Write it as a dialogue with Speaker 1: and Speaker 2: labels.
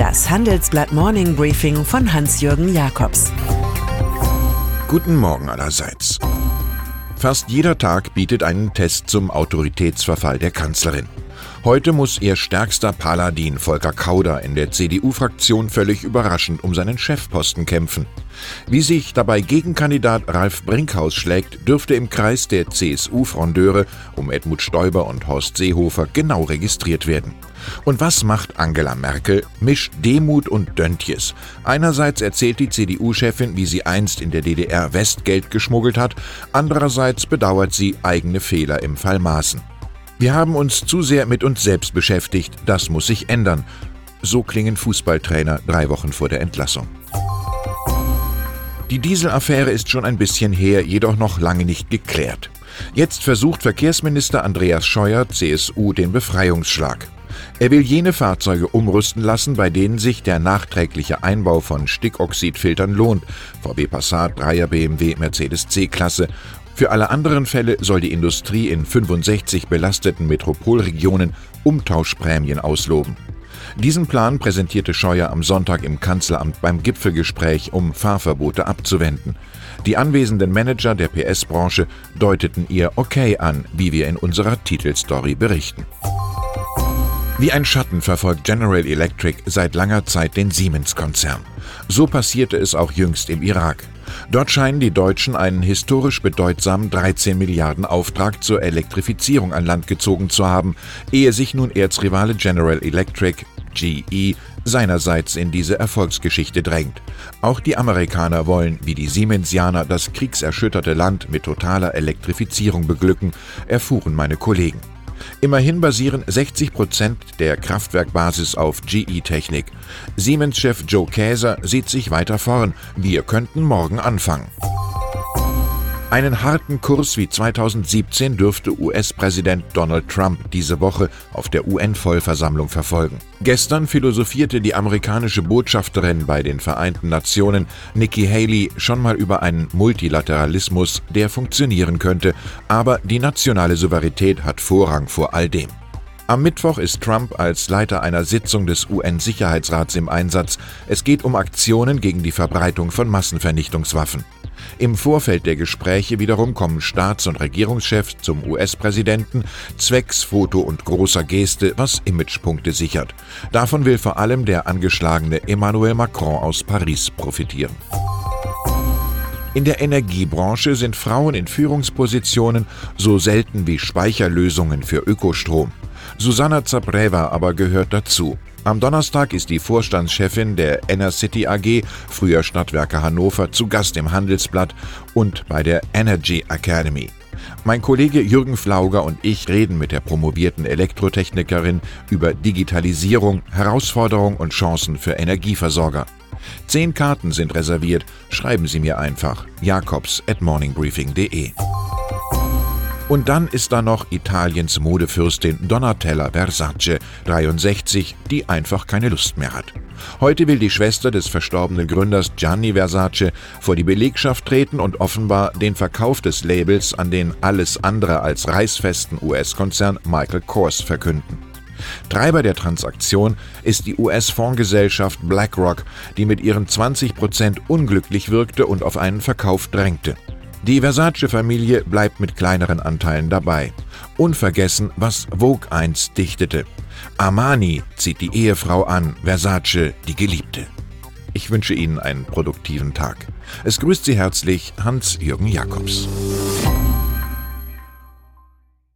Speaker 1: Das Handelsblatt Morning Briefing von Hans-Jürgen Jakobs.
Speaker 2: Guten Morgen allerseits. Fast jeder Tag bietet einen Test zum Autoritätsverfall der Kanzlerin. Heute muss ihr stärkster Paladin Volker Kauder in der CDU-Fraktion völlig überraschend um seinen Chefposten kämpfen. Wie sich dabei Gegenkandidat Ralf Brinkhaus schlägt, dürfte im Kreis der CSU-Frondeure um Edmund Stoiber und Horst Seehofer genau registriert werden. Und was macht Angela Merkel? Mischt Demut und Döntjes. Einerseits erzählt die CDU-Chefin, wie sie einst in der DDR Westgeld geschmuggelt hat, andererseits bedauert sie eigene Fehler im Fall Maaßen. Wir haben uns zu sehr mit uns selbst beschäftigt, das muss sich ändern. So klingen Fußballtrainer drei Wochen vor der Entlassung. Die Dieselaffäre ist schon ein bisschen her, jedoch noch lange nicht geklärt. Jetzt versucht Verkehrsminister Andreas Scheuer, CSU, den Befreiungsschlag. Er will jene Fahrzeuge umrüsten lassen, bei denen sich der nachträgliche Einbau von Stickoxidfiltern lohnt. VW Passat, 3er BMW, Mercedes C-Klasse für alle anderen Fälle soll die Industrie in 65 belasteten Metropolregionen Umtauschprämien ausloben. Diesen Plan präsentierte Scheuer am Sonntag im Kanzleramt beim Gipfelgespräch, um Fahrverbote abzuwenden. Die anwesenden Manager der PS-Branche deuteten ihr Okay an, wie wir in unserer Titelstory berichten. Wie ein Schatten verfolgt General Electric seit langer Zeit den Siemens-Konzern. So passierte es auch jüngst im Irak. Dort scheinen die Deutschen einen historisch bedeutsamen 13 Milliarden Auftrag zur Elektrifizierung an Land gezogen zu haben, ehe sich nun Erzrivale General Electric GE seinerseits in diese Erfolgsgeschichte drängt. Auch die Amerikaner wollen, wie die Siemensianer, das kriegserschütterte Land mit totaler Elektrifizierung beglücken, erfuhren meine Kollegen. Immerhin basieren 60 Prozent der Kraftwerkbasis auf GE-Technik. Siemens-Chef Joe Käser sieht sich weiter vorn. Wir könnten morgen anfangen. Einen harten Kurs wie 2017 dürfte US-Präsident Donald Trump diese Woche auf der UN-Vollversammlung verfolgen. Gestern philosophierte die amerikanische Botschafterin bei den Vereinten Nationen, Nikki Haley, schon mal über einen Multilateralismus, der funktionieren könnte, aber die nationale Souveränität hat Vorrang vor all dem. Am Mittwoch ist Trump als Leiter einer Sitzung des UN-Sicherheitsrats im Einsatz. Es geht um Aktionen gegen die Verbreitung von Massenvernichtungswaffen. Im Vorfeld der Gespräche wiederum kommen Staats- und Regierungschefs zum US-Präsidenten zwecks Foto und großer Geste, was Imagepunkte sichert. Davon will vor allem der angeschlagene Emmanuel Macron aus Paris profitieren. In der Energiebranche sind Frauen in Führungspositionen so selten wie Speicherlösungen für Ökostrom. Susanna Zabreva aber gehört dazu. Am Donnerstag ist die Vorstandschefin der Enercity AG, früher Stadtwerke Hannover, zu Gast im Handelsblatt und bei der Energy Academy. Mein Kollege Jürgen Flauger und ich reden mit der promovierten Elektrotechnikerin über Digitalisierung, Herausforderungen und Chancen für Energieversorger. Zehn Karten sind reserviert. Schreiben Sie mir einfach jakobs at morningbriefing.de. Und dann ist da noch Italiens Modefürstin Donatella Versace, 63, die einfach keine Lust mehr hat. Heute will die Schwester des verstorbenen Gründers Gianni Versace vor die Belegschaft treten und offenbar den Verkauf des Labels an den alles andere als reißfesten US-Konzern Michael Kors verkünden. Treiber der Transaktion ist die US-Fondsgesellschaft BlackRock, die mit ihren 20 Prozent unglücklich wirkte und auf einen Verkauf drängte. Die Versace-Familie bleibt mit kleineren Anteilen dabei. Unvergessen, was Vogue einst dichtete. Armani zieht die Ehefrau an, Versace die Geliebte. Ich wünsche Ihnen einen produktiven Tag. Es grüßt Sie herzlich Hans-Jürgen Jakobs.